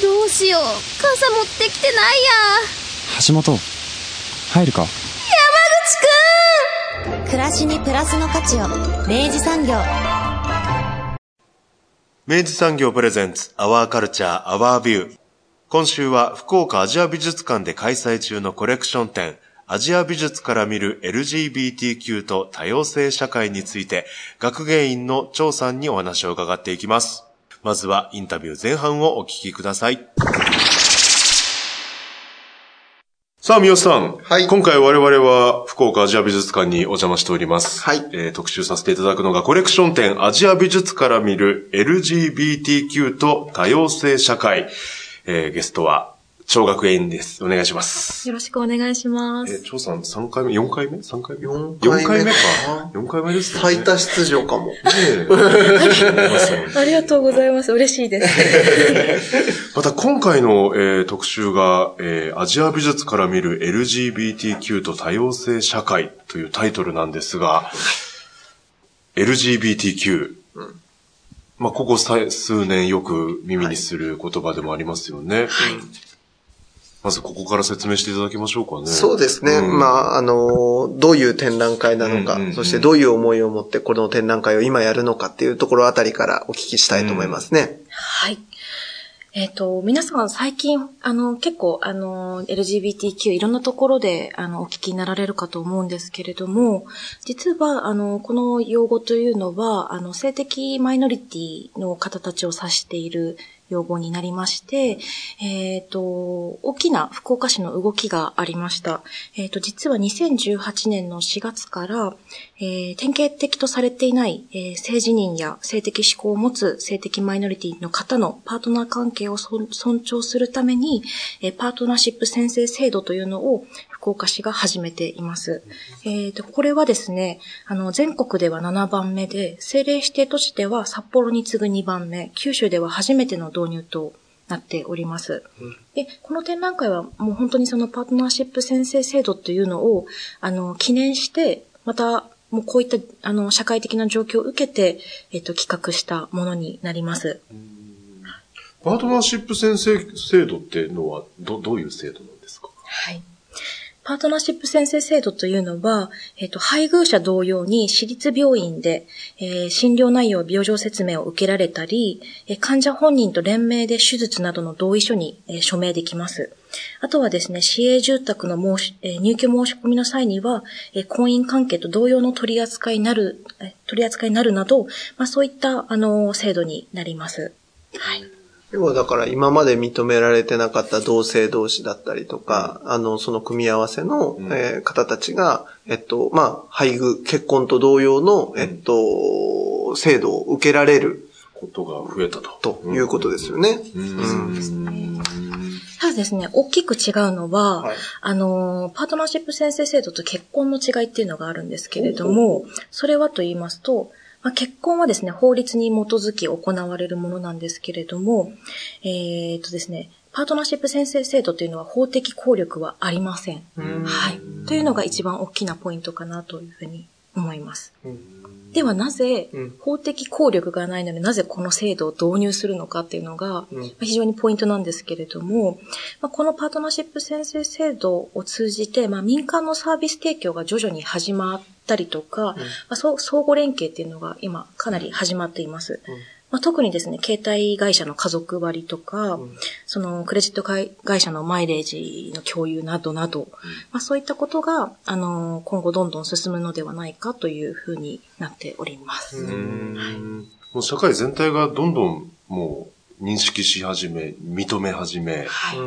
どうしよう。傘持ってきてないや。橋本、入るか？山口くん！暮らしにプラスの価値を。明治産業。明治産業プレゼンツ、アワーカルチャー、アワービュー。今週は福岡アジア美術館で開催中のコレクション展、アジア美術から見る LGBTQ と多様性社会について、学芸員の張さんにお話を伺っていきます。まずはインタビュー前半をお聞きください。さあ、三好さん。はい今回我々は福岡アジア美術館にお邪魔しております。はいえー特集させていただくのがコレクション展アジア美術から見る LGBTQ と多様性社会。えーゲストは、超学園です。お願いします。よろしくお願いします。えー、張さん3回目 ?4 回目 ?3 回目？四四回目かか。4回目ですね。最多出場かも。ねえありがとうございます。嬉しいです。また今回の、えー特集が、えーアジア美術から見る LGBTQ と多様性社会というタイトルなんですが、LGBTQ、まあ、ここさ数年よく耳にする言葉でもありますよね。まずここから説明していただきましょうかね。そうですね。うんまあ、あの、どういう展覧会なのか、うんうんうんそしてどういう思いを持ってこの展覧会を今やるのかっていうところあたりからお聞きしたいと思いますね。はい。えっ、と、皆さん最近、あの、結構、あの、LGBTQ いろんなところで、あの、お聞きになられるかと思うんですけれども、実は、あの、この用語というのは、あの、性的マイノリティの方たちを指している用語になりまして、えっ、と、大きな福岡市の動きがありました。えっ、と、実は2018年の4月から、えー典型的とされていない、えー性自認や性的指向を持つ性的マイノリティの方のパートナー関係を尊重するために、えパートナーシップ宣誓制度というのを福岡市が始めています。えーと、これはですね、あの、全国では7番目で、政令指定都市では札幌に次ぐ2番目、九州では初めての導入となっております。で、この展覧会はもう本当にそのパートナーシップ宣誓制度というのを、あの、記念して、また、もうこういった、あの、社会的な状況を受けて、えっと、企画したものになります。パートナーシップ宣誓制度っていうのは、ど、どういう制度なんですか？はい。パートナーシップ宣誓制度というのは、えっ、と、配偶者同様に私立病院で、えー診療内容、病状説明を受けられたり、えー患者本人と連名で手術などの同意書に、えー署名できます。あとはですね、市営住宅の申し、えー入居申し込みの際には、えー婚姻関係と同様の取り扱いになる、えー取り扱いになるなど、まあそういった、あの、制度になります。はい。要はだから今まで認められてなかった同性同士だったりとか、あの、その組み合わせの、うん。えー方たちが、えっと、まあ、配偶、結婚と同様の、えっと、制度を受けられることが増えたと。ということですよね。うん。ですね。ただですね、大きく違うのは、はい。あの、パートナーシップ宣誓制度と結婚の違いっていうのがあるんですけれども、それはと言いますと、まあ、結婚はですね、法律に基づき行われるものなんですけれども、えー、とですね、パートナーシップ宣誓制度というのは法的効力はありません。はい。というのが一番大きなポイントかなというふうに思います。ではなぜうん、法的効力がないのになぜこの制度を導入するのかっていうのが、非常にポイントなんですけれども、まあ、このパートナーシップ宣誓制度を通じて、まあ、民間のサービス提供が徐々に始まったりとか、まあ、そう相互連携っていうのが今かなり始まっています。まあ、特にですね、携帯会社の家族割とか、そのクレジット会会社のマイレージの共有などなど、まあ、そういったことが、あの、今後どんどん進むのではないかというふうになっております。うん。もう社会全体がどんどんもう認識し始め、認め始め、はい。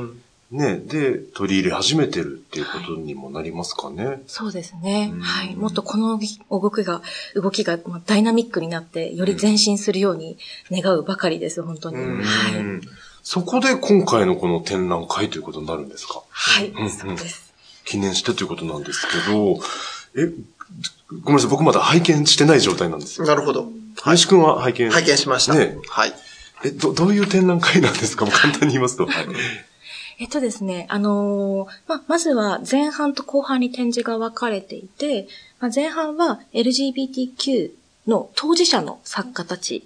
うんね、で、取り入れ始めてるっていうことにもなりますかね。そうですねうん。はい。もっとこの動きが、動きがまあダイナミックになって、より前進するように願うばかりです、本当に。うんはい。そこで今回のこの展覧会ということになるんですか？はい、うんうんそうです。記念してということなんですけど、え、ごめんなさい、僕まだ拝見してない状態なんですよ。なるほど。林くんは拝見拝見しました。ねはい。え、ど、どういう展覧会なんですか？もう簡単に言いますと。はい。えっとですね、あのーま、まずは前半と後半に展示が分かれていて、ま、前半は LGBTQ の当事者の作家たち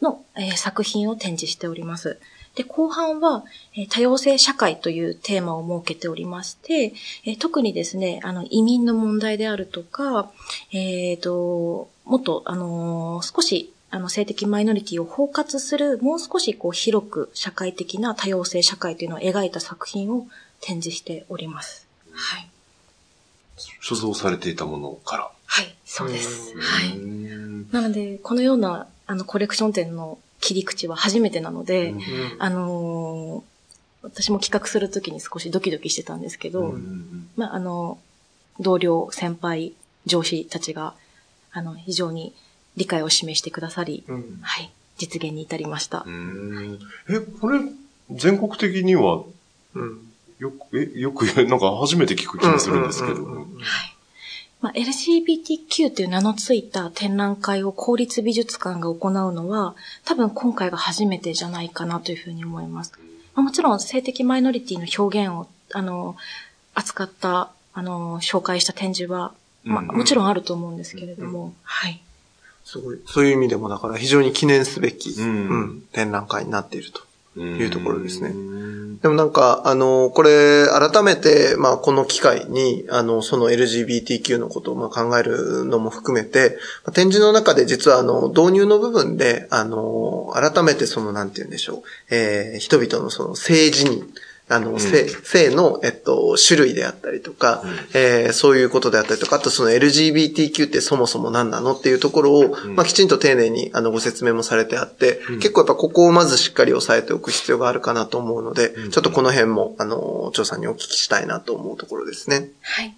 の、えー作品を展示しております。で、後半は、えー多様性社会というテーマを設けておりまして、えー特にですね、あの、移民の問題であるとか、えっ、と、もっと、あの少し、あの、性的マイノリティを包括する、もう少しこう広く社会的な多様性社会というのを描いた作品を展示しております。はい。所蔵されていたものから。はい、そうです。うはい。なので、このような、あの、コレクション展の切り口は初めてなので、うんあのー私も企画するときに少しドキドキしてたんですけど、まあ、あの、同僚、先輩、上司たちが、あの、非常に理解を示してくださり、うんはい、実現に至りましたう。んえ、これ、全国的には、うん。よく、え、よく、なんか初めて聞く気がするんですけど。はい。まあ、LGBTQ という名のついた展覧会を公立美術館が行うのは、多分今回が初めてじゃないかなというふうに思います。まあ、もちろん性的マイノリティの表現を、あの、扱った、あの、紹介した展示は、まあ、うんもちろんあると思うんですけれども、はい。すごい。そういう意味でも、だから非常に記念すべき、うんうん展覧会になっていると。いうところですねうんでもなんか、あの、これ、改めて、まあ、この機会に、あの、その LGBTQ のことをまあ考えるのも含めて、まあ展示の中で実は、あの、導入の部分で、あの、改めてその、なんて言うんでしょう、えー人々のその、性自認、あの、性、性の、えっと、種類であったりとか、えーそういうことであったりとか、あとその LGBTQ ってそもそも何なのっていうところを、まあ、きちんと丁寧に、あの、ご説明もされてあって、結構やっぱここをまずしっかり押さえておく必要があるかなと思うので、ちょっとこの辺も、あの、張さんにお聞きしたいなと思うところですね。はい。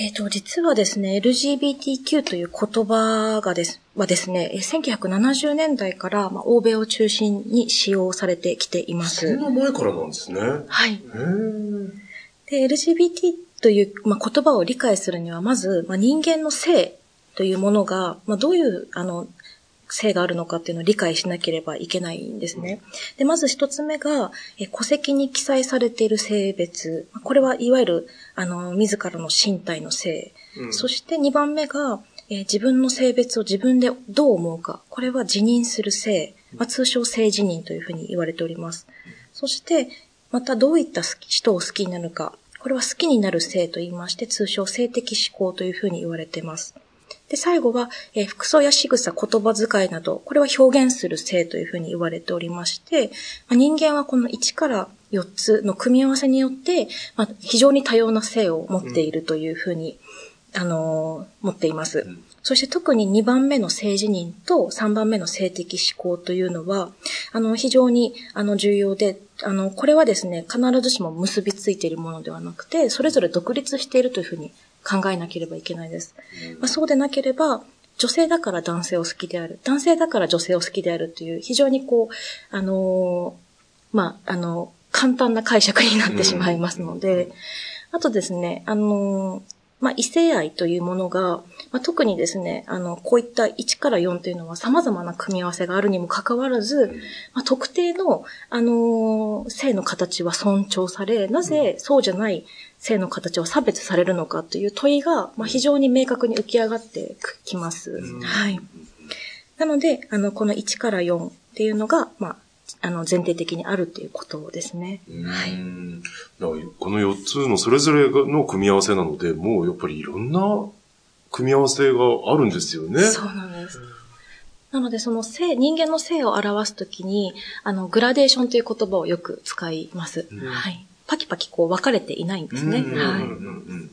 えっ、と、実はですね、LGBTQ という言葉がです、はですね、えー1970年代から、まあ、欧米を中心に使用されてきていまそんす。な前からなんですね。へはい。ーで、LGBT という、まあ、言葉を理解するには、まず、まあ、人間の性というものが、まあ、どういう、あの、性があるのかっていうのを理解しなければいけないんですね。で、まず一つ目が、え戸籍に記載されている性別。これはいわゆる、あの、自らの身体の性。そして二番目が、えー自分の性別を自分でどう思うか。これは自認する性。まあ、通称性自認というふうに言われております。そして、またどういった人を好きになるか。これは好きになる性と言いまして、通称性的思考というふうに言われています。で、最後は、えー服装や仕草、言葉遣いなど、これは表現する性というふうに言われておりまして、まあ人間はこの1から4つの組み合わせによって、まあ、非常に多様な性を持っているというふうに、あのー持っています。そして特に2番目の性自認と3番目の性的思考というのは、あの、非常に、あの、重要で、あの、これはですね、必ずしも結びついているものではなくて、それぞれ独立しているというふうに考えなければいけないです。まあ、そうでなければ、女性だから男性を好きである、男性だから女性を好きであるという、非常にこう、あのーまあ、あの、簡単な解釈になってしまいますので、あとですね、あのーまあ、異性愛というものが、まあ、特にですね、あの、こういった1から4というのは様々な組み合わせがあるにもかかわらず、まあ、特定の、あのー性の形は尊重され、なぜそうじゃない性の形は差別されるのかという問いが、まあ、非常に明確に浮き上がってきます。はい。なので、あの、この1から4っていうのが、まあ、あの、前提的にあるっていうことですね。はい。この4つのそれぞれの組み合わせなので、もうやっぱりいろんな組み合わせがあるんですよね。そうなんです。なので、その性、人間の性を表すときに、あの、グラデーションという言葉をよく使います。はい。パキパキこう分かれていないんですね。うんうんはい。うん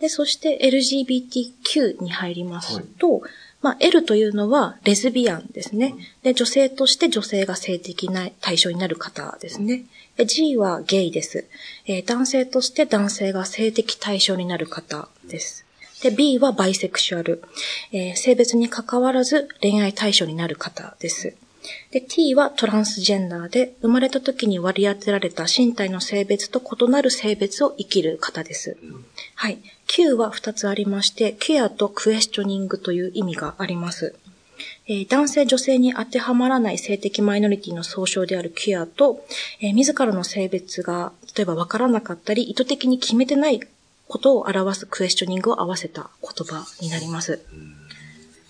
で、そして LGBTQ に入りますと、まあ、L というのはレズビアンですね。で、女性として女性が性的な対象になる方ですね。で G はゲイです。えー男性として男性が性的対象になる方です。で、B はバイセクシュアル。えー性別に関わらず恋愛対象になる方です。で、T はトランスジェンダーで、生まれた時に割り当てられた身体の性別と異なる性別を生きる方です。はい。Q は2つありまして、ケアとクエスチョニングという意味があります。えー男性、女性に当てはまらない性的マイノリティの総称であるケアと、えー自らの性別が、例えば分からなかったり、意図的に決めてないことを表すクエスチョニングを合わせた言葉になります。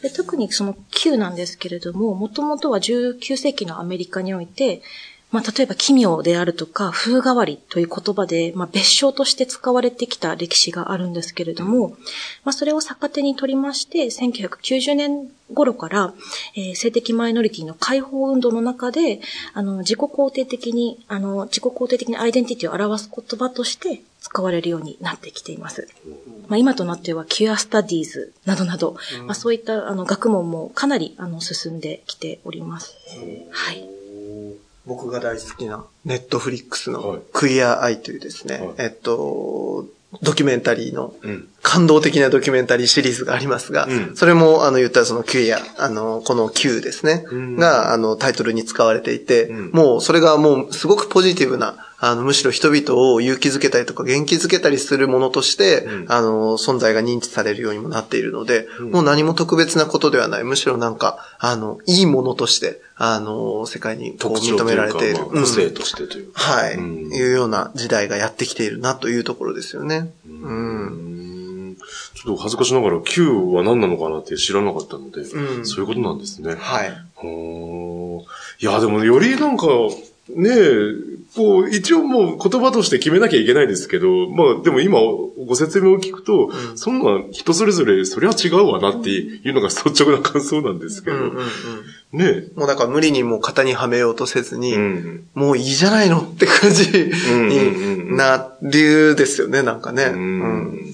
で特にその Q なんですけれども、もともとは19世紀のアメリカにおいて、まあ、例えば奇妙であるとか、風変わりという言葉で、まあ、別称として使われてきた歴史があるんですけれども、まあ、それを逆手に取りまして、1990年頃から、えー性的マイノリティの解放運動の中で、あの、自己肯定的に、あの、自己肯定的にアイデンティティを表す言葉として使われるようになってきています。まあ、今となっては、 queer studies などなど、まあ、そういったあの学問もかなりあの進んできております。はい。僕が大好きな Netflix はい。の Queer Eye というですね、はい。えっと、ドキュメンタリーのうん。感動的なドキュメンタリーシリーズがありますが、うんそれも、あの、言ったらその Q や、あの、この Q ですね、うんが、あの、タイトルに使われていて、うんもう、それがもう、すごくポジティブな、あの、むしろ人々を勇気づけたりとか元気づけたりするものとして、うんあの、存在が認知されるようにもなっているので、うんもう何も特別なことではない。むしろなんか、あの、いいものとして、あの、世界に認められている。個性としてというか。はい、うんいうような時代がやってきているなというところですよね。うん。うんちょっと恥ずかしながら Q は何なのかなって知らなかったので、うんそういうことなんですね。はい。いや、でもよりなんか、ねえ、こう、一応もう言葉として決めなきゃいけないですけど、まあでも今ご説明を聞くと、うんそんな人それぞれそりゃ違うわなっていうのが率直な感想なんですけど、うんうんうん。ねもうだから無理にもう型にはめようとせずえ。に、うん。もういいじゃないのって感じになるですよね、なんかね。ううんん。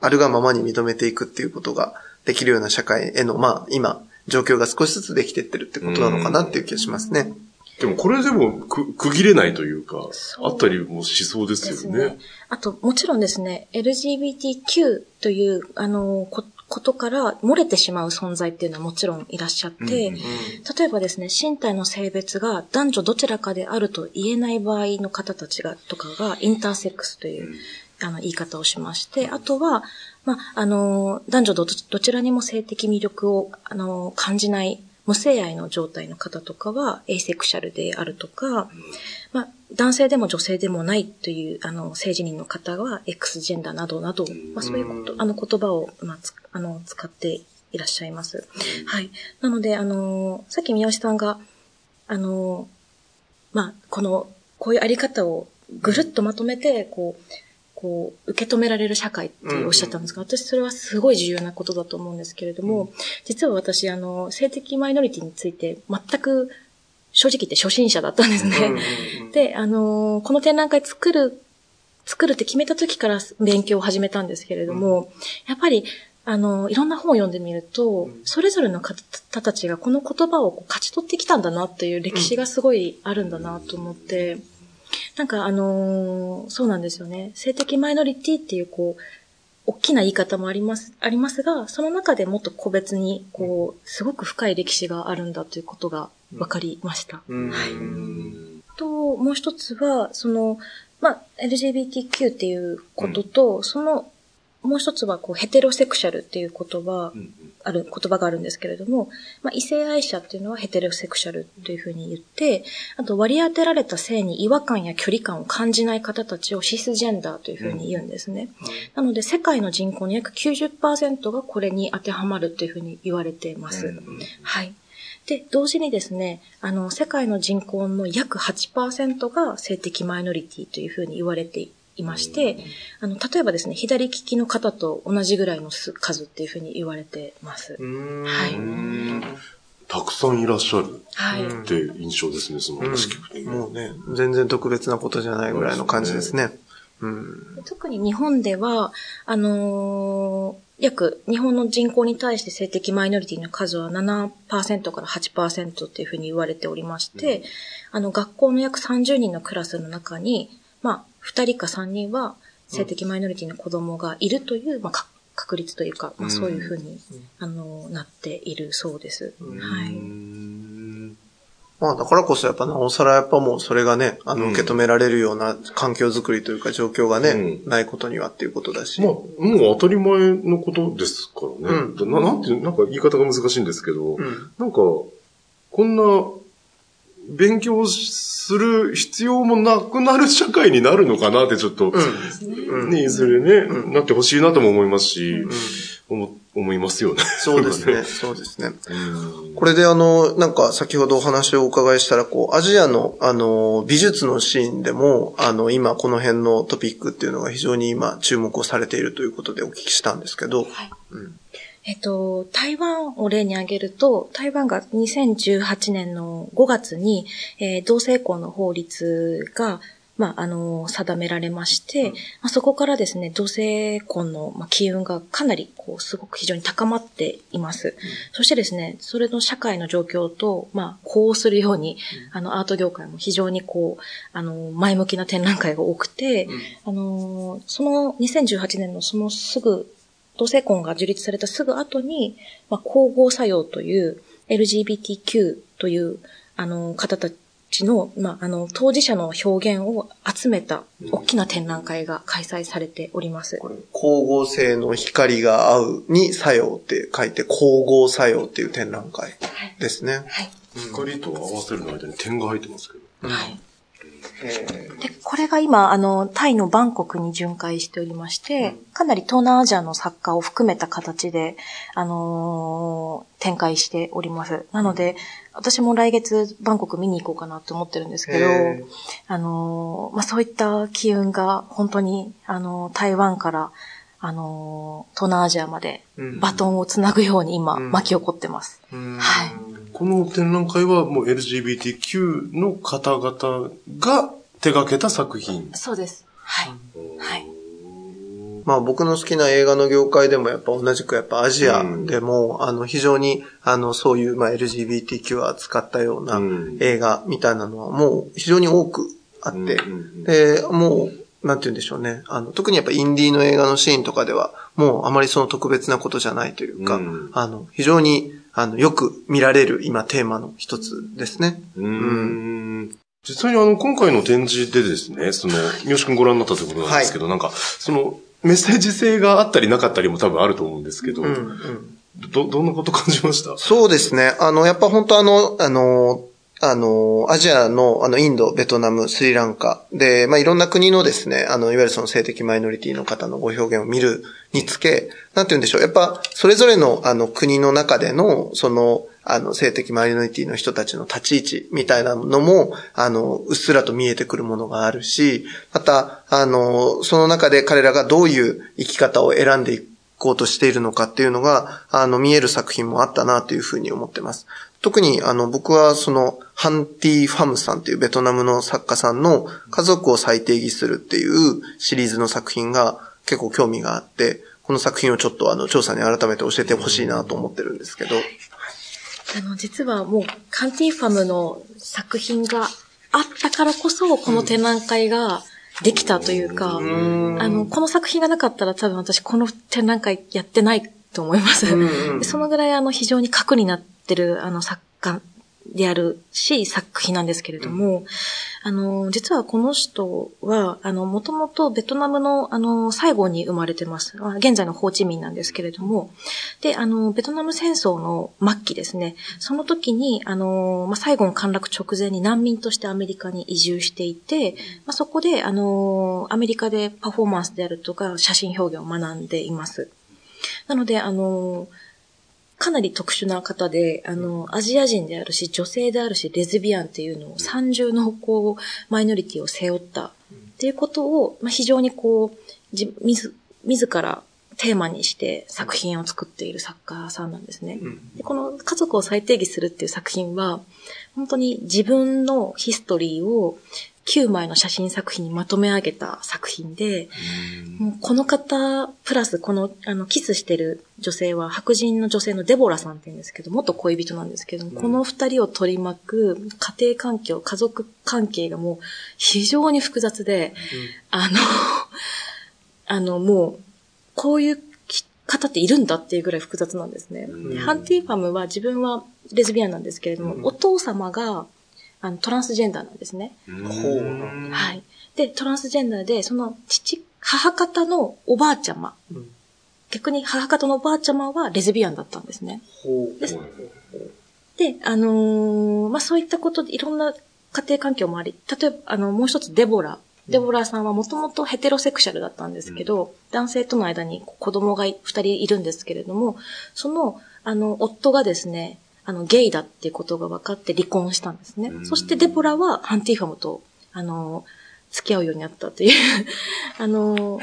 あるがままに認めていくっていうことができるような社会への、まあ今、状況が少しずつできてってるってことなのかなっていう気がしますね。でもこれでもく区切れないというか、あったりもしそうですよね。ね。あと、もちろんですね、LGBTQ という、あの、こことから漏れてしまう存在っていうのはもちろんいらっしゃって、うんうん例えばですね、身体の性別が男女どちらかであると言えない場合の方たちが、とかが、インターセックスという、あの、言い方をしまして、あとは、まあ、あの、男女どどちらにも性的魅力を、あの、感じない、無性愛の状態の方とかは、エイセクシャルであるとか、まあ、男性でも女性でもないという、あの、性自認の方は、X ジェンダーなどなど、まあ、そういうこと、あの、言葉を、まあ、つあの、使っていらっしゃいます。はい。なので、あの、さっき三好さんが、あの、まあ、この、こういうあり方をぐるっとまとめて、こう、こう、受け止められる社会っておっしゃったんですが、私それはすごい重要なことだと思うんですけれども、実は私、あの、性的マイノリティについて全く正直言って初心者だったんですね。で、あのーこの展覧会作る、作るって決めた時から勉強を始めたんですけれども、やっぱり、あのーいろんな本を読んでみると、それぞれの方たちがこの言葉をこう勝ち取ってきたんだなっていう歴史がすごいあるんだなと思って、なんかあのーそうなんですよね。性的マイノリティっていうこう、大きな言い方もあります、ありますが、その中でもっと個別に、こう、すごく深い歴史があるんだということが分かりました。うんはい。うんと、もう一つは、その、まあ、LGBTQ っていうことと、その、もう一つは、こう、ヘテロセクシャルっていう言葉、うんある、言葉があるんですけれども、まあ、異性愛者っていうのはヘテロセクシャルというふうに言って、あと割り当てられた性に違和感や距離感を感じない方たちをシスジェンダーというふうに言うんですね。なので、世界の人口の約90%がこれに当てはまるというふうに言われています。はい。で、同時にですね、あの、世界の人口の約8%が性的マイノリティというふうに言われていまして、あの、例えばですね、左利きの方と同じぐらいの数数っていうふうに言われてます。はいうんたくさんいらっしゃるって印象ですね、その話聞くとね。もうね、全然特別なことじゃないぐらいの感じですね。うん。特に日本では、あのー約、日本の人口に対して性的マイノリティの数は7%から8%っていうふうに言われておりまして、あの、学校の約30人のクラスの中に、まあ、2人か3人は性的マイノリティの子供がいるという、まあ、か確率というか、まあ、そういうふうに、あの、なっているそうです。はい。うんまあだからこそやっぱなおさらやっぱもうそれがね、あのうん受け止められるような環境づくりというか状況がね、うんないことにはっていうことだし。まあ、もう当たり前のことですからね。うんななんていう、なんか言い方が難しいんですけど、うんなんか、こんな、勉強する必要もなくなる社会になるのかなってちょっと、うん。ね、いずれね、うんなってほしいなとも思いますし、うん思思いますよね。そうですね。そうですね。うんこれであの、なんか先ほどお話をお伺いしたら、こう、アジアのあの、美術のシーンでも、あの、今この辺のトピックっていうのが非常に今注目をされているということでお聞きしたんですけど、えっと、台湾を例に挙げると、台湾が2018年の5月に、えー同性婚の法律が、まあ、あの、定められまして、まあ、そこからですね、同性婚の、まあ、機運がかなり、こう、すごく非常に高まっています。そしてですね、それの社会の状況と、まあ、こうするように、あの、アート業界も非常にこう、あの、前向きな展覧会が多くて、あの、その2018年のそのすぐ同性婚が樹立されたすぐ後に、まあ、光合作用という LGBTQ という、あの、方たちの、まあ、あの、当事者の表現を集めた大きな展覧会が開催されております。これ光合成の光が合うに作用って書いて、光合作用っていう展覧会ですね。はい。光と合わせるの間に点が入ってますけど。はい。えで、これが今、あの、タイのバンコクに巡回しておりまして、かなり東南アジアの作家を含めた形で、あのー展開しております。なので、私も来月バンコク見に行こうかなと思ってるんですけどあのーまあ、そういった機運が本当に、あのー台湾から、あのー東南アジアまでうんバトンをつなぐように今、うん巻き起こってます。うんはいこの展覧会はもう LGBTQ の方々が手掛けた作品。そうです。はい。はい。まあ僕の好きな映画の業界でもやっぱ同じくやっぱアジアでも、あの非常にあのそういうまあ LGBTQ を扱ったようなうん映画みたいなのはもう非常に多くあって、うんうんうんで、もう、なんて言うんでしょうね。あの、特にやっぱインディーの映画のシーンとかでは、もうあまりその特別なことじゃないというか、うんあの、非常に、あの、よく見られる今テーマの一つですね。うーん実際にあの、今回の展示でですね、その、三好くんご覧になったということなんですけど、なんか、その、メッセージ性があったりなかったりも多分あると思うんですけど、うん、うん。ど、どんなこと感じました？そうですね。あの、やっぱ本当あの、あの、あの、アジアの、あの、インド、ベトナム、スリランカで、まあ、いろんな国のですね、あの、いわゆるその性的マイノリティの方のご表現を見るにつけ、なんて言うんでしょう。やっぱ、それぞれの、あの、国の中での、その、あの、性的マイノリティの人たちの立ち位置みたいなのも、あの、うっすらと見えてくるものがあるし、また、あの、その中で彼らがどういう生き方を選んでいくこうとしているのかっていうのが、あの、見える作品もあったなというふうに思ってます。特に、あの、僕はその、ハンティ・ファムさんっていうベトナムの作家さんの家族を再定義するっていうシリーズの作品が結構興味があって、この作品をちょっとあの、調査に改めて教えてほしいなと思ってるんですけど。あの、実はもう、カンティファムの作品があったからこそ、この展覧会ができたというか、あの、この作品がなかったら多分私この展覧会やってないと思います。うんそのぐらいあの、非常に核になってるあの、作家であるし、作品なんですけれども、あの、実はこの人は、あの、もともとベトナムの、あの、最後に生まれてます。あ現在のホーチミンなんですけれども、で、あの、ベトナム戦争の末期ですね、その時に、あの、まあ、最後の陥落直前に難民としてアメリカに移住していて、まあ、そこで、あの、アメリカでパフォーマンスであるとか、写真表現を学んでいます。なので、あの、かなり特殊な方で、あの、アジア人であるし、女性であるし、レズビアンっていうのを三重のこう、マイノリティを背負ったっていうことを、まあ、非常にこう、じ、自、自らテーマにして作品を作っている作家さんなんですね。でこの家族を再定義するっていう作品は、本当に自分のヒストリーを9枚の写真作品にまとめ上げた作品で、もうこの方、プラスこの、あの、キスしてる女性は白人の女性のデボラさんって言うんですけど、元恋人なんですけども、この二人を取り巻く家庭環境、家族関係がもう非常に複雑で、あの、あの、もう、こういう方っているんだっていうぐらい複雑なんですね。でハンティファムは自分はレズビアンなんですけれども、お父様があの、トランスジェンダーなんですね。はい。で、トランスジェンダーで、その父、母方のおばあちゃま、うん逆に母方のおばあちゃまはレズビアンだったんですね。で、あのーまあ、そういったことでいろんな家庭環境もあり、例えば、あの、もう一つデボラ。デボラさんはもともとヘテロセクシャルだったんですけど、男性との間に子供が二人いるんですけれども、その、あの、夫がですね、あの、ゲイだっていうことが分かって離婚したんですね。そしてデボラはハンティファムと、あの、付き合うようになったという、あの、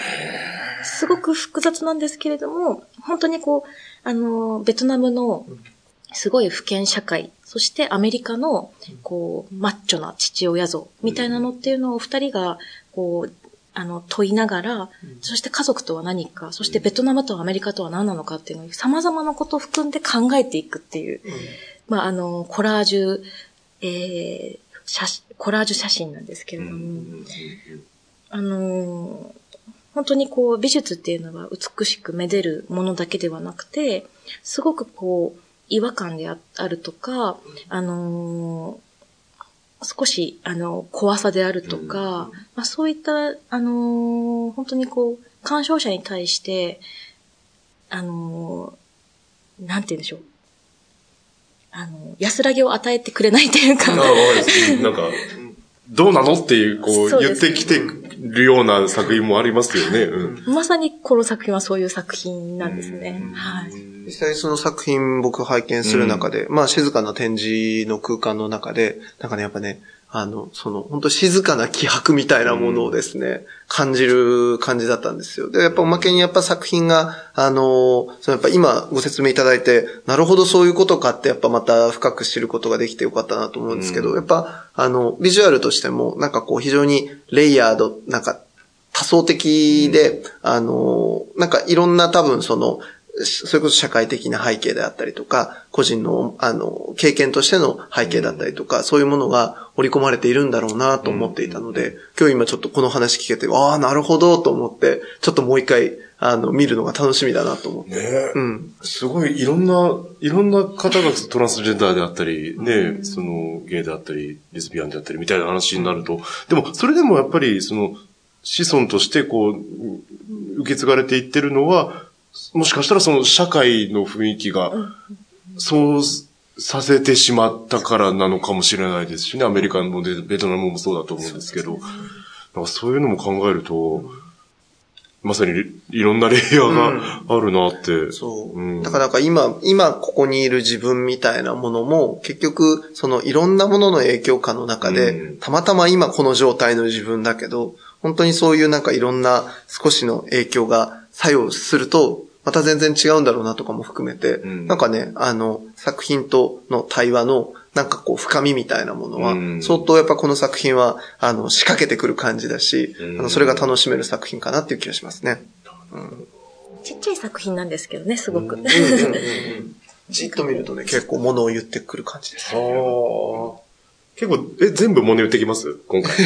すごく複雑なんですけれども、本当にこう、あの、ベトナムのすごい不健社会、そしてアメリカの、こう、マッチョな父親像みたいなのっていうのを二人が、こう、あの、問いながら、そして家族とは何か、そしてベトナムとアメリカとは何なのかっていうのを様々なことを含んで考えていくっていう、まあ、あの、コラージュ、えー、写真、コラージュ写真なんですけれども、あの本当にこう美術っていうのは美しくめでるものだけではなくて、すごくこう違和感でああるとか、あのー少し、あの、怖さであるとか、まあそういった、あのー本当にこう、鑑賞者に対して、あのーなんて言うんでしょう。あの、安らぎを与えてくれないというか、なんか、どうなのっていう、こう、言ってきてるような作品もありますよね。うん。まさにこの作品はそういう作品なんですね。はい。実際その作品僕拝見する中で、まあ静かな展示の空間の中で、なんかね、やっぱね、あの、その、本当静かな気迫みたいなものをですね、感じる感じだったんですよ。で、やっぱおまけにやっぱ作品が、あの、そのやっぱ今ご説明いただいて、なるほどそういうことかってやっぱまた深く知ることができてよかったなと思うんですけど、やっぱ、あの、ビジュアルとしても、なんかこう非常にレイヤード、なんか多層的で、あの、なんかいろんな多分その、それこそ社会的な背景であったりとか、個人の、あの、経験としての背景だったりとか、そういうものが織り込まれているんだろうなと思っていたので、今日今ちょっとこの話聞けて、ああ、なるほどと思って、ちょっともう一回、あの、見るのが楽しみだなと思って。ねえうん。すごいいろんな、いろんな方がトランスジェンダーであったり、ね、そのゲイであったり、レズビアンであったりみたいな話になると、でもそれでもやっぱりその子孫としてこう、受け継がれていってるのは、もしかしたらその社会の雰囲気が、そうさせてしまったからなのかもしれないですしね、アメリカもでベトナムもそうだと思うんですけど、なんかそういうのも考えると、まさにいろんなレイヤーがあるなって。そう。うん。だからなんか今、今ここにいる自分みたいなものも、結局、そのいろんなものの影響下の中で、うん。たまたま今この状態の自分だけど、本当にそういうなんかいろんな少しの影響が作用すると、また全然違うんだろうなとかも含めて、うんなんかね、あの、作品との対話の、なんかこう深みみたいなものは、うん相当やっぱこの作品は、あの、仕掛けてくる感じだし、うんあの、それが楽しめる作品かなっていう気がしますね。ちっちゃい作品なんですけどね、すごく。じっと見るとね、結構物を言ってくる感じです。結構、え、全部物言ってきます？今回。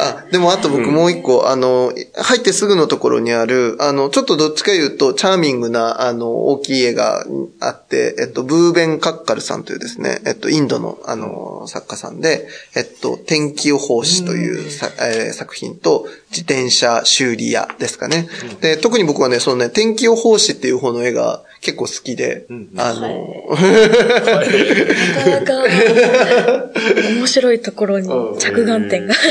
あ、でもあと僕もう一個、あの、入ってすぐのところにある、あの、ちょっとどっちか言うと、チャーミングな、あの、大きい絵があって、えっと、ブーベン・カッカルさんというですね、えっと、インドの、あの、作家さんで、えっと、天気予報士というさ、えー作品と、自転車修理屋ですかね。で、特に僕はね、そのね、天気予報士っていう方の絵が結構好きで、あの、なかなか、面白いところに着眼点が。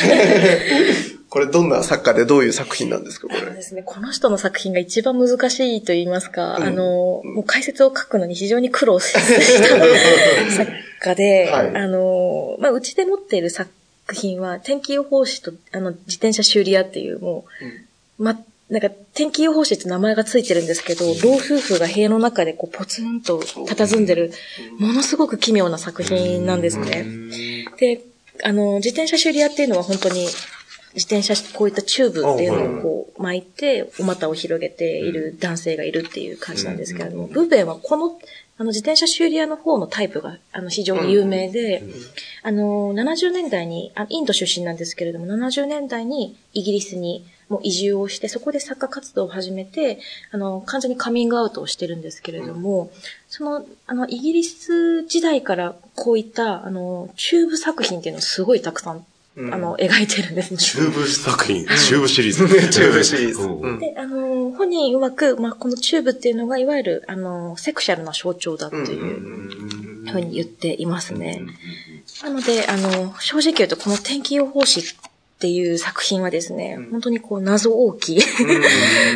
これどんな作家でどういう作品なんですか、これ？ですね、この人の作品が一番難しいと言いますか、あの、もう解説を書くのに非常に苦労した作家で、はい。あの、まあ、うちで持っている作品は、天気予報士と、あの、自転車修理屋っていう、もう、ま、なんか、天気予報士って名前がついてるんですけど、老夫婦が部屋の中でこう、ポツンと佇んでる、ものすごく奇妙な作品なんですね。で、あの、自転車修理屋っていうのは本当に、自転車、こういったチューブっていうのをこう巻いて、お股を広げている男性がいるっていう感じなんですけれども、ブーベンはこの、あの、自転車修理屋の方のタイプが、あの、非常に有名で、あの、70年代に、あインド出身なんですけれども、70年代にイギリスに、もう移住をして、そこで作家活動を始めて、あの、完全にカミングアウトをしてるんですけれども、その、あの、イギリス時代からこういった、あの、チューブ作品っていうのをすごいたくさん、あの、描いてるんですね。チューブ作品、チューブシリーズ。チューブシリーズ。で、あの、本人曰く、まあ、このチューブっていうのが、いわゆる、あの、セクシャルな象徴だっていうふうに言っていますね。なので、あの、正直言うと、この天気予報士っていう作品はですね、本当にこう、謎大きい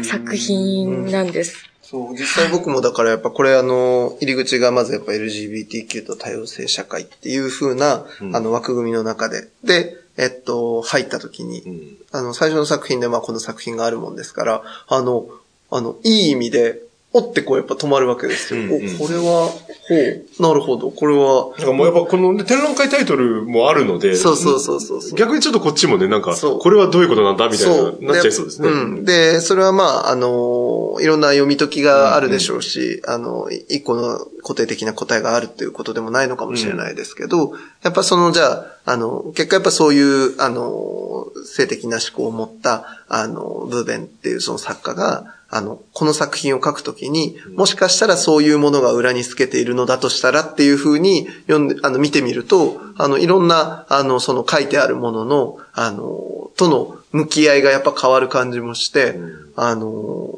作品なんです。そう、実際僕もだからやっぱこれあの、入り口がまずやっぱ LGBTQ と多様性社会っていう風な、うん。あの枠組みの中で、で、えっと、入った時に、うん。あの、最初の作品でまあこの作品があるもんですから、あの、あの、いい意味で、おってこうやっぱ止まるわけですよ。うんお、これは、ほう、なるほど、これは、なんかもうやっぱこのね展覧会タイトルもあるので、そうそうそうそうそう。逆にちょっとこっちもね、なんか、そうこれはどういうことなんだみたいな、そう。なっちゃいそうですね。ん。で、それはまあ、あの、いろんな読み解きがあるでしょうし、あの、い一個の固定的な答えがあるっていうことでもないのかもしれないですけど、やっぱその、じゃあ、あの、結果やっぱそういう、あの、性的な思考を持った、あの、ブーベンっていうその作家が、あの、この作品を書くときに、もしかしたらそういうものが裏に透けているのだとしたらっていうふうに読んで、あの、見てみると、あの、いろんな、あの、その書いてあるものの、あの、との向き合いがやっぱ変わる感じもして、あの、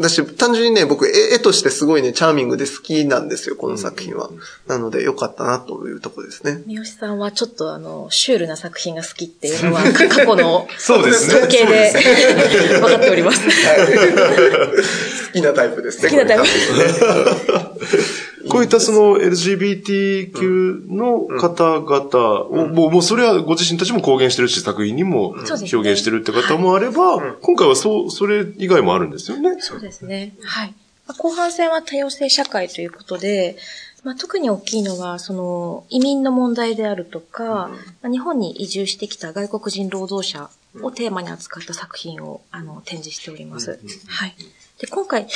だし、単純にね、僕、絵絵としてすごいね、チャーミングで好きなんですよ、この作品は。なので、良かったなというところですね。三好さんはちょっとあの、シュールな作品が好きっていうのは、か過去の そうですね。統計で分かっております。好きなタイプですね。好きなタイプ。こういったその LGBTQ の方々を、もう、もうそれはご自身たちも公言してるし、作品にもそうですね表現してるって方もあれば、今回はそう、それ以外もあるんですよね。そうですね。はい。まあ後半戦は多様性社会ということで、まあ、特に大きいのは、その、移民の問題であるとか、まあ日本に移住してきた外国人労働者をテーマに扱った作品を、あの、展示しております。はい。で、今回、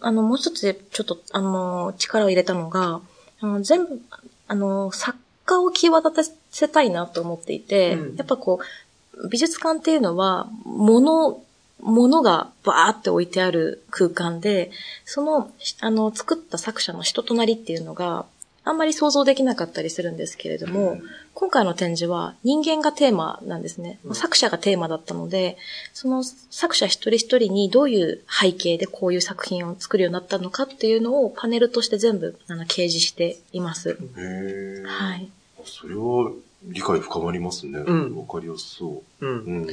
あの、もう一つでちょっと、あの、力を入れたのが、あの全部、あの、作家を際立たせたいなと思っていて、うん。やっぱこう、美術館っていうのは、物、物がバーって置いてある空間で、その、あの、作った作者の人となりっていうのが、あんまり想像できなかったりするんですけれども、今回の展示は人間がテーマなんですね。作者がテーマだったので、その作者一人一人にどういう背景でこういう作品を作るようになったのかっていうのをパネルとして全部あの掲示しています。へえ。はい。それは理解深まりますね。わ、うんかりやすそう。うんうん。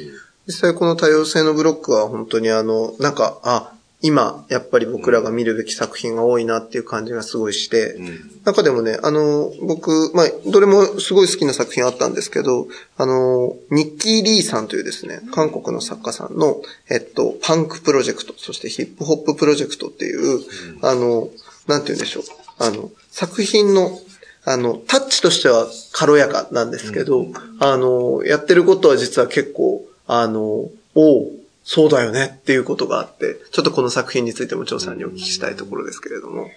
実際この多様性のブロックは本当にあの、なんか、あ、今、やっぱり僕らが見るべき作品が多いなっていう感じがすごいして、うん。中でもね、あの、僕、まあ、どれもすごい好きな作品あったんですけど、あの、ニッキー・リーさんというですね、韓国の作家さんの、えっと、パンクプロジェクト、そしてヒップホッププロジェクトっていう、あの、なんて言うんでしょう。あの、作品の、あの、タッチとしては軽やかなんですけど、あの、やってることは実は結構、あの、おうそうだよねっていうことがあって、ちょっとこの作品についても張さんにお聞きしたいところですけれども。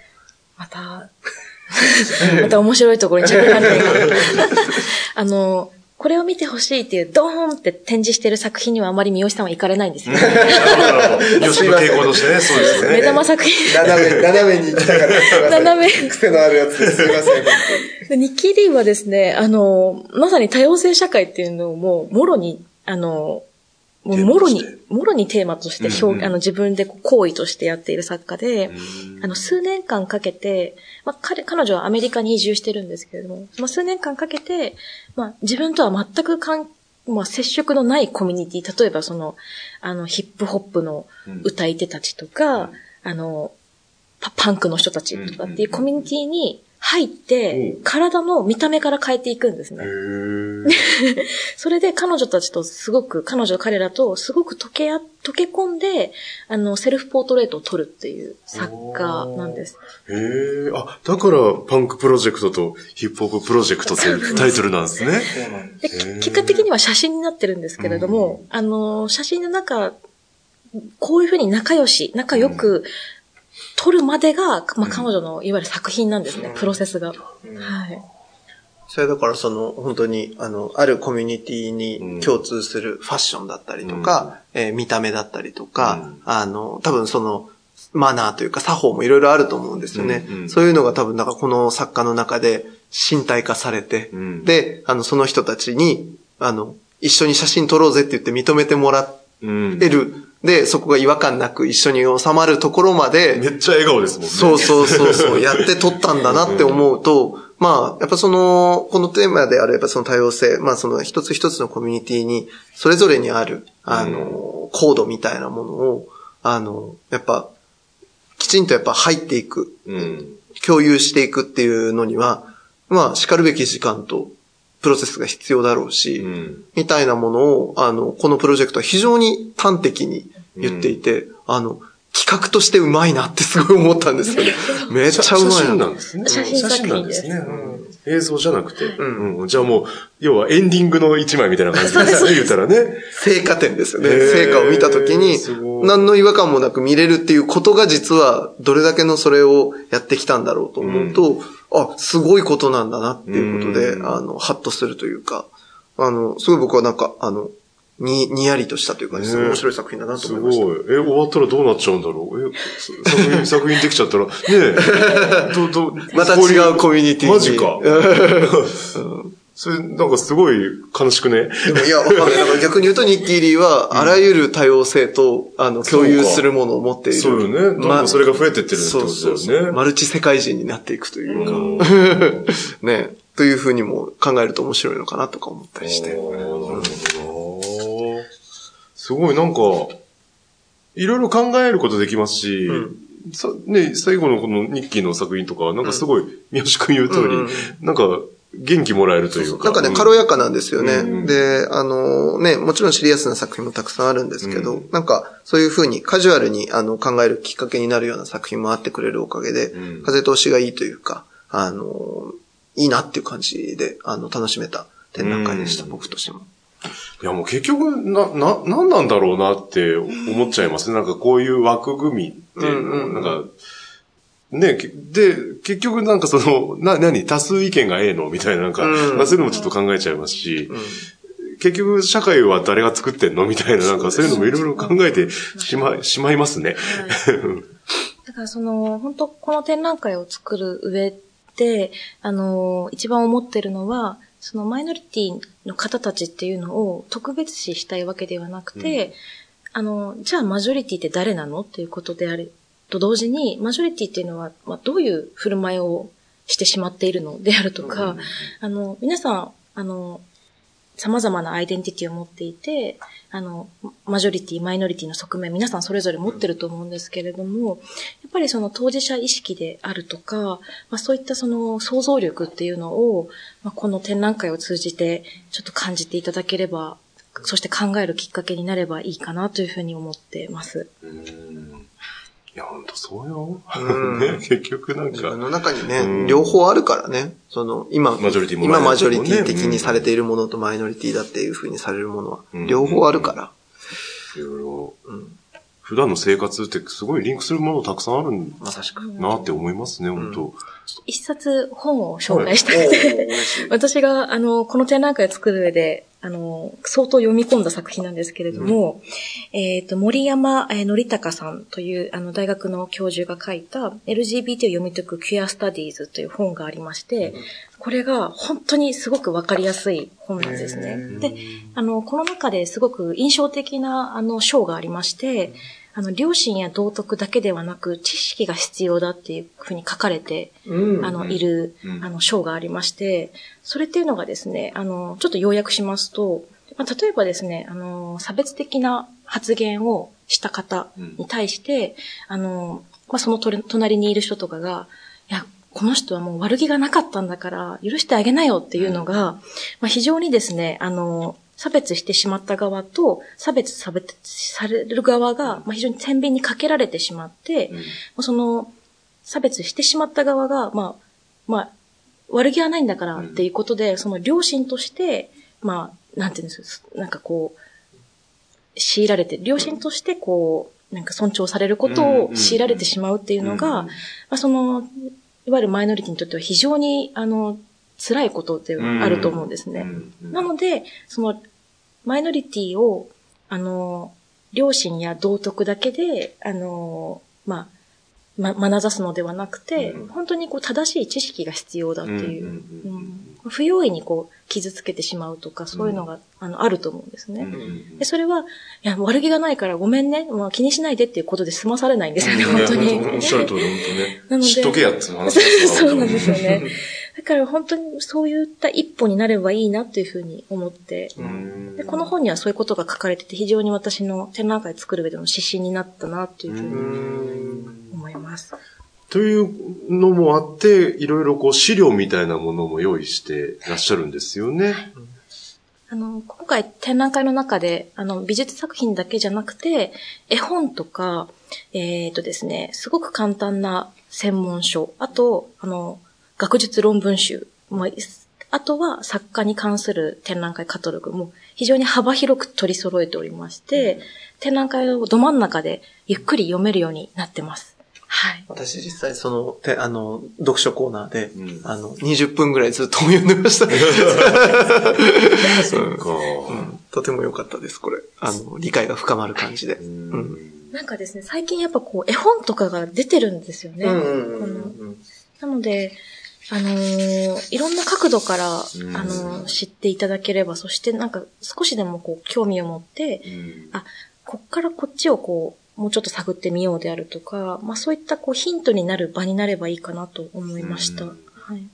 また、また面白いところに着眼点が。あの、これを見てほしいっていうドーンって展示してる作品にはあまり三好さんは行かれないんですよ。吉の傾向としてね、そうですね。目玉作品。斜め、斜めに行きたから。斜め。癖のあるやつです。すいません、ニッキー・リーはですね、あの、まさに多様性社会っていうのをもう、もろに、あの、もうもろにもろにテーマとして表、うんうん。あの自分で行為としてやっている作家で、あの、数年間かけて、まあ、彼、彼女はアメリカに移住してるんですけれども、まあ、数年間かけて、まあ、自分とは全く関まあ、接触のないコミュニティ、例えばその、あの、ヒップホップの歌い手たちとか、あの、パパンクの人たちとかっていうコミュニティに入って、体の見た目から変えていくんですね。それで彼女たちとすごく、彼女彼らとすごく溶けあ、溶け込んで、あの、セルフポートレートを撮るっていう作家なんです。へえ、あ、だからパンクプロジェクトとヒップホッププロジェクトっていうタイトルなんですね。でき結果的には写真になってるんですけれども、あの、写真の中、こういうふうに仲良し、仲良く撮るまでが、まあ、彼女のいわゆる作品なんですね、プロセスが。はい。それだからその、本当に、あの、あるコミュニティに共通するファッションだったりとか、えー見た目だったりとか、うんあの、多分その、マナーというか作法もいろいろあると思うんですよね。うんうんそういうのが多分、なんかこの作家の中で身体化されて、うんで、あの、その人たちに、あの、一緒に写真撮ろうぜって言って認めてもらうんえる。で、そこが違和感なく一緒に収まるところまで、めっちゃ笑顔ですもんね。そうそうそうそう、やって撮ったんだなって思うと、まあ、やっぱその、このテーマであればその多様性、まあその一つ一つのコミュニティに、それぞれにある、あの、コードみたいなものを、あの、やっぱ、きちんとやっぱ入っていく、うん。共有していくっていうのには、まあ、叱るべき時間と、プロセスが必要だろうし、うん。みたいなものを、あの、このプロジェクトは非常に端的に言っていて、あの、企画としてうまいなってすごい思ったんですよ。めっちゃうまい写真なな。んですね。写真作品です写真なんですね。うん映像じゃなくて。ん。うん。じゃあもう、要はエンディングの一枚みたいな感じですね、言ったらね。成果点ですよね。成果を見たときに何の違和感もなく見れるっていうことが実は、どれだけのそれをやってきたんだろうと思うと、あ、すごいことなんだなっていうことで、うん。あの、ハッとするというか、あの、すごい僕はなんか、あの、に、にやりとしたというか、すごい面白い作品だなとす思いました。ごい。え、終わったらどうなっちゃうんだろう？え、作品、作品できちゃったら、ねえ、ど、ど、また違うコミュニティにマジか。それ、なんかすごい悲しくね？でもいや、わかんない。だから逆に言うと、ニッキーリーは、あらゆる多様性と、あの、共有するものを持っている。そうよね。どんどんそれが増えてってるってことだよね。そうそうマルチ世界人になっていくというか、ね、というふうにも考えると面白いのかなとか思ったりして。なるほどなすごいなんか、いろいろ考えることできますし、うん。さね、最後のこの日記の作品とかは、なんかすごい、三好くん言う通り、うんうんなんか、元気もらえるというか。なんかね、うん軽やかなんですよね。うん。で、あのね、もちろんシリアスな作品もたくさんあるんですけど、うん。なんか、そういうふうにカジュアルにあの考えるきっかけになるような作品もあってくれるおかげで、うん。風通しがいいというか、あのいいなっていう感じで、あの、楽しめた展覧会でした、うん。僕としても。いやもう結局、な、な、なんなんだろうなって思っちゃいますね。なんかこういう枠組みっていうの、うんうんうん。なんか、ね、けで、結局なんかその、な、何？多数意見がええの？みたいな、なんか、うん。まあそういうのもちょっと考えちゃいますし、結局社会は誰が作ってんの？みたいな、なんかそういうのもいろいろ考えてしま、しまいますね。だからその、本当この展覧会を作る上で、あの、一番思ってるのは、そのマイノリティの方たちっていうのを特別視したいわけではなくて、あの、じゃあマジョリティって誰なのっていうことであると同時に、マジョリティっていうのは、まあ、どういう振る舞いをしてしまっているのであるとか、あの、皆さん、あの、様々なアイデンティティを持っていて、あの、マジョリティ、マイノリティの側面、皆さんそれぞれ持ってると思うんですけれども、やっぱりその当事者意識であるとか、まあそういったその想像力っていうのを、まあ、この展覧会を通じてちょっと感じていただければ、そして考えるきっかけになればいいかなというふうに思ってます。うんいや、本当そうよ。うん。ね、結局なんか、自分の中にね、うん。両方あるからね。その、今、マジョリティも今マジョリティ的にされているものとマイノリティだっていう風にされるものはうん、両方あるから。いろいろうん。普段の生活ってすごいリンクするものたくさんあるんまさしく。なって思いますね、本当一冊本を紹介したくて、おー嬉しい。私が、あの、この展覧会を作る上で、あの、相当読み込んだ作品なんですけれども、えっ、と、森山えー則隆さんという、あの、大学の教授が書いた、LGBT を読み解く Queer Studies という本がありまして、これが本当にすごくわかりやすい本なんですね。で、あの、この中ですごく印象的な、あの、章がありまして、あの、良心や道徳だけではなく、知識が必要だっていうふうに書かれてうん。あの、いるう、ん。あの、章がありまして、それっていうのがですね、あの、ちょっと要約しますと、まあ、例えばですね、あの、差別的な発言をした方に対して、あの、まあ、そのと隣にいる人とかが、いや、この人はもう悪気がなかったんだから、許してあげなよっていうのが、まあ、非常にですね、あの、差別してしまった側と、差別差別される側が、まあ、非常に天秤にかけられてしまって、まあその、差別してしまった側が、まあ、まあ、悪気はないんだからっていうことで、その良心として、まあ、なんていうんですなんかこう、強いられて、良心としてこう、なんか尊重されることを強いられてしまうっていうのが、まあその、いわゆるマイノリティにとっては非常に、あの、辛いことってあると思うんですね。なので、その、マイノリティを、あの、両親や道徳だけで、あの、まあ、ま、学ざすのではなくて、うん、本当にこう正しい知識が必要だっていう、不用意にこう傷つけてしまうとか、そういうのが、あの、あると思うんですね。で、それは、いや、悪気がないからごめんね、まあ、気にしないでっていうことで済まされないんですよね、本当に。おっしゃる通り、本当ね。なので。知っとけやって話 そうなんですよね。だから本当にそういった一歩になればいいなというふうに思って、でこの本にはそういうことが書かれてて、非常に私の展覧会作る上での指針になったなというふうに思います。というのもあって、いろいろこう資料みたいなものも用意していらっしゃるんですよね。はい。あの、今回展覧会の中で、あの、美術作品だけじゃなくて、絵本とか、えっ、ー、とですね、すごく簡単な専門書、あと、あの、学術論文集、まあ、あとは作家に関する展覧会カタログも非常に幅広く取り揃えておりまして、うん、展覧会をど真ん中でゆっくり読めるようになってます。はい。私実際その、てあの、読書コーナーで、うん、あの、20分ぐらいずっと読んでました。そうか、うん、とても良かったです、これ。あの、理解が深まる感じで。うん、なんかですね、最近やっぱこう、絵本とかが出てるんですよね。なので、あのー、いろんな角度から、あのー、知っていただければ、そしてなんか少しでもこう、興味を持って、あ、こっからこっちをこう、もうちょっと探ってみようであるとか、まあそういったこうヒントになる場になればいいかなと思いました。はい。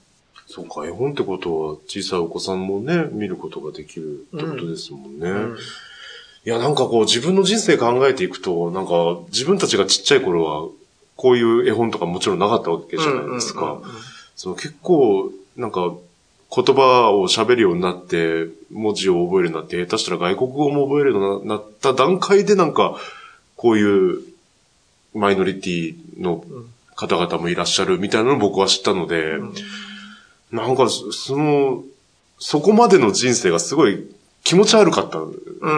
そうか、絵本ってことは小さいお子さんもね、見ることができるってことですもんね。うんうん、いや、なんかこう自分の人生考えていくと、なんか自分たちがちっちゃい頃は、こういう絵本とかもちろんなかったわけじゃないですか。その結構、なんか、言葉を喋るようになって、文字を覚えるようになって、下手したら外国語も覚えるようになった段階でなんか、こういうマイノリティの方々もいらっしゃるみたいなのを僕は知ったので、うん、なんか、その、そこまでの人生がすごい気持ち悪かった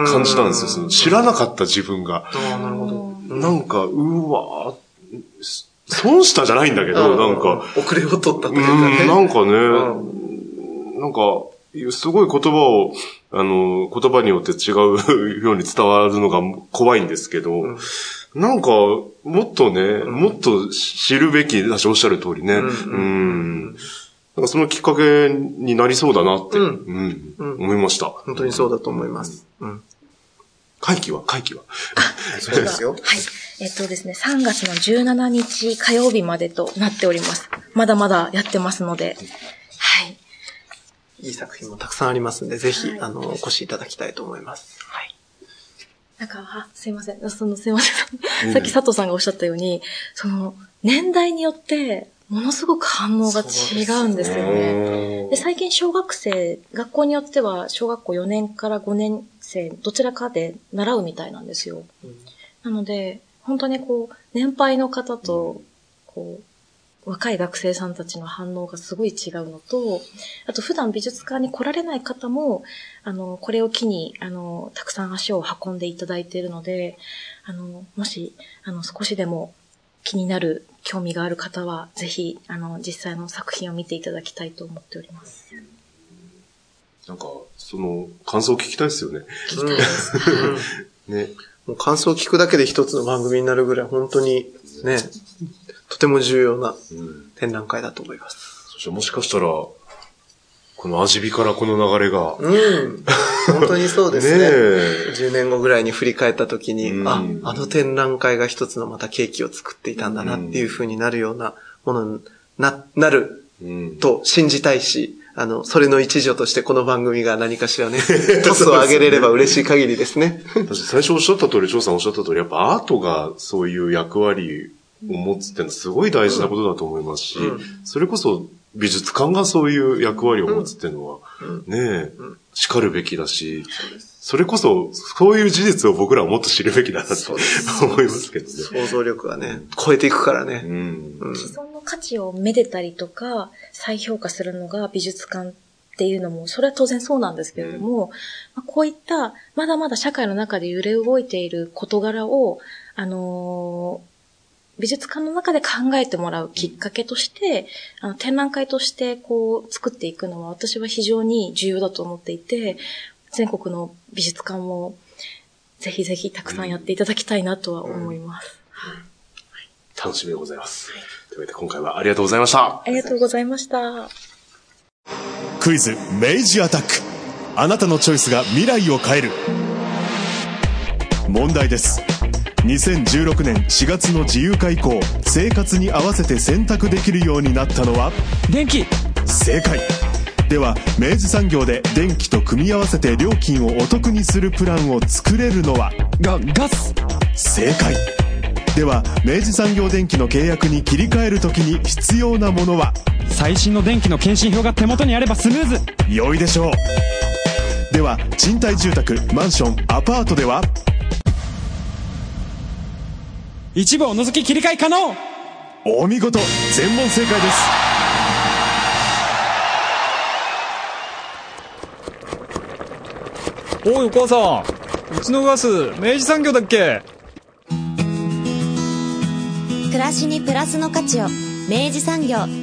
感じなんですよ。その知らなかった自分が。なるほど。なんか、うわ損したじゃないんだけど、なんか。遅れを取ったというかね。なんかね、なんか、すごい言葉を、あの、言葉によって違うように伝わるのが怖いんですけど、うん、なんか、もっとね、うん、もっと知るべきだし、おっしゃる通りね。うん。うんなんかそのきっかけになりそうだなって、うん、うん、思いました。本当にそうだと思います。うん。会期は会期はそうですよ。はい。えっとですね、3月の17日火曜日までとなっております。まだまだやってますので、はい。いい作品もたくさんありますんで、ぜひ、はい、あの、お越しいただきたいと思います。はい。なんか、あ、すいません。その、すいません。さっき佐藤さんがおっしゃったように、その、年代によって、ものすごく反応が違うんですよね。で最近小学生、学校によっては小学校4年から5年生、どちらかで習うみたいなんですよ。うん、なので、本当にこう、年配の方と、こう、若い学生さんたちの反応がすごい違うのと、あと普段美術館に来られない方も、あの、これを機に、あの、たくさん足を運んでいただいているので、あの、もし、あの、少しでも気になる、興味がある方は、ぜひ、あの、実際の作品を見ていただきたいと思っております。なんか、その、感想聞きたいですよね。聞きたいです。ね。もう感想を聞くだけで一つの番組になるぐらい、本当に、ね、とても重要な展覧会だと思います。そしてもしかしたら、この味火からこの流れが。うん。本当にそうですね。ね10年後ぐらいに振り返った時に、うん、あ、あの展覧会が一つのまたケーキを作っていたんだなっていう風になるようなものにな、なると信じたいし、あの、それの一助としてこの番組が何かしらね、トスを上げれれば嬉しい限りですね。最初おっしゃった通り、翔さんおっしゃった通り、やっぱアートがそういう役割を持つってのはすごい大事なことだと思いますし、うん、それこそ美術館がそういう役割を持つっていうのは、ねえ、叱るべきだし、それこそ、そういう事実を僕らはもっと知るべきだなと思いますけどね。想像力はね、超えていくからね。うん、既存の価値をめでたりとか、再評価するのが美術館っていうのも、それは当然そうなんですけれども、うん、こういった、まだまだ社会の中で揺れ動いている事柄を、あのー美術館の中で考えてもらうきっかけとして、あの展覧会としてこう作っていくのは私は非常に重要だと思っていて、全国の美術館もぜひぜひたくさんやっていただきたいなとは思います。楽しみでございます。というわけで今回はありがとうございました。ありがとうございました。クイズ明治アタック。あなたのチョイスが未来を変える。問題です。2016年4月の自由化以降生活に合わせて選択できるようになったのは？電気。正解。では明治産業で電気と組み合わせて料金をお得にするプランを作れるのは？が、ガス。正解では明治産業電機の契約に切り替えるときに必要なものは？最新の電気の検針票が手元にあればスムーズ。良いでしょう。では賃貸住宅マンションアパートでは？一部を除き切り替え可能。お見事全問正解です。おいお母さん。うちのガス明治産業だっけ？暮らしにプラスの価値を明治産業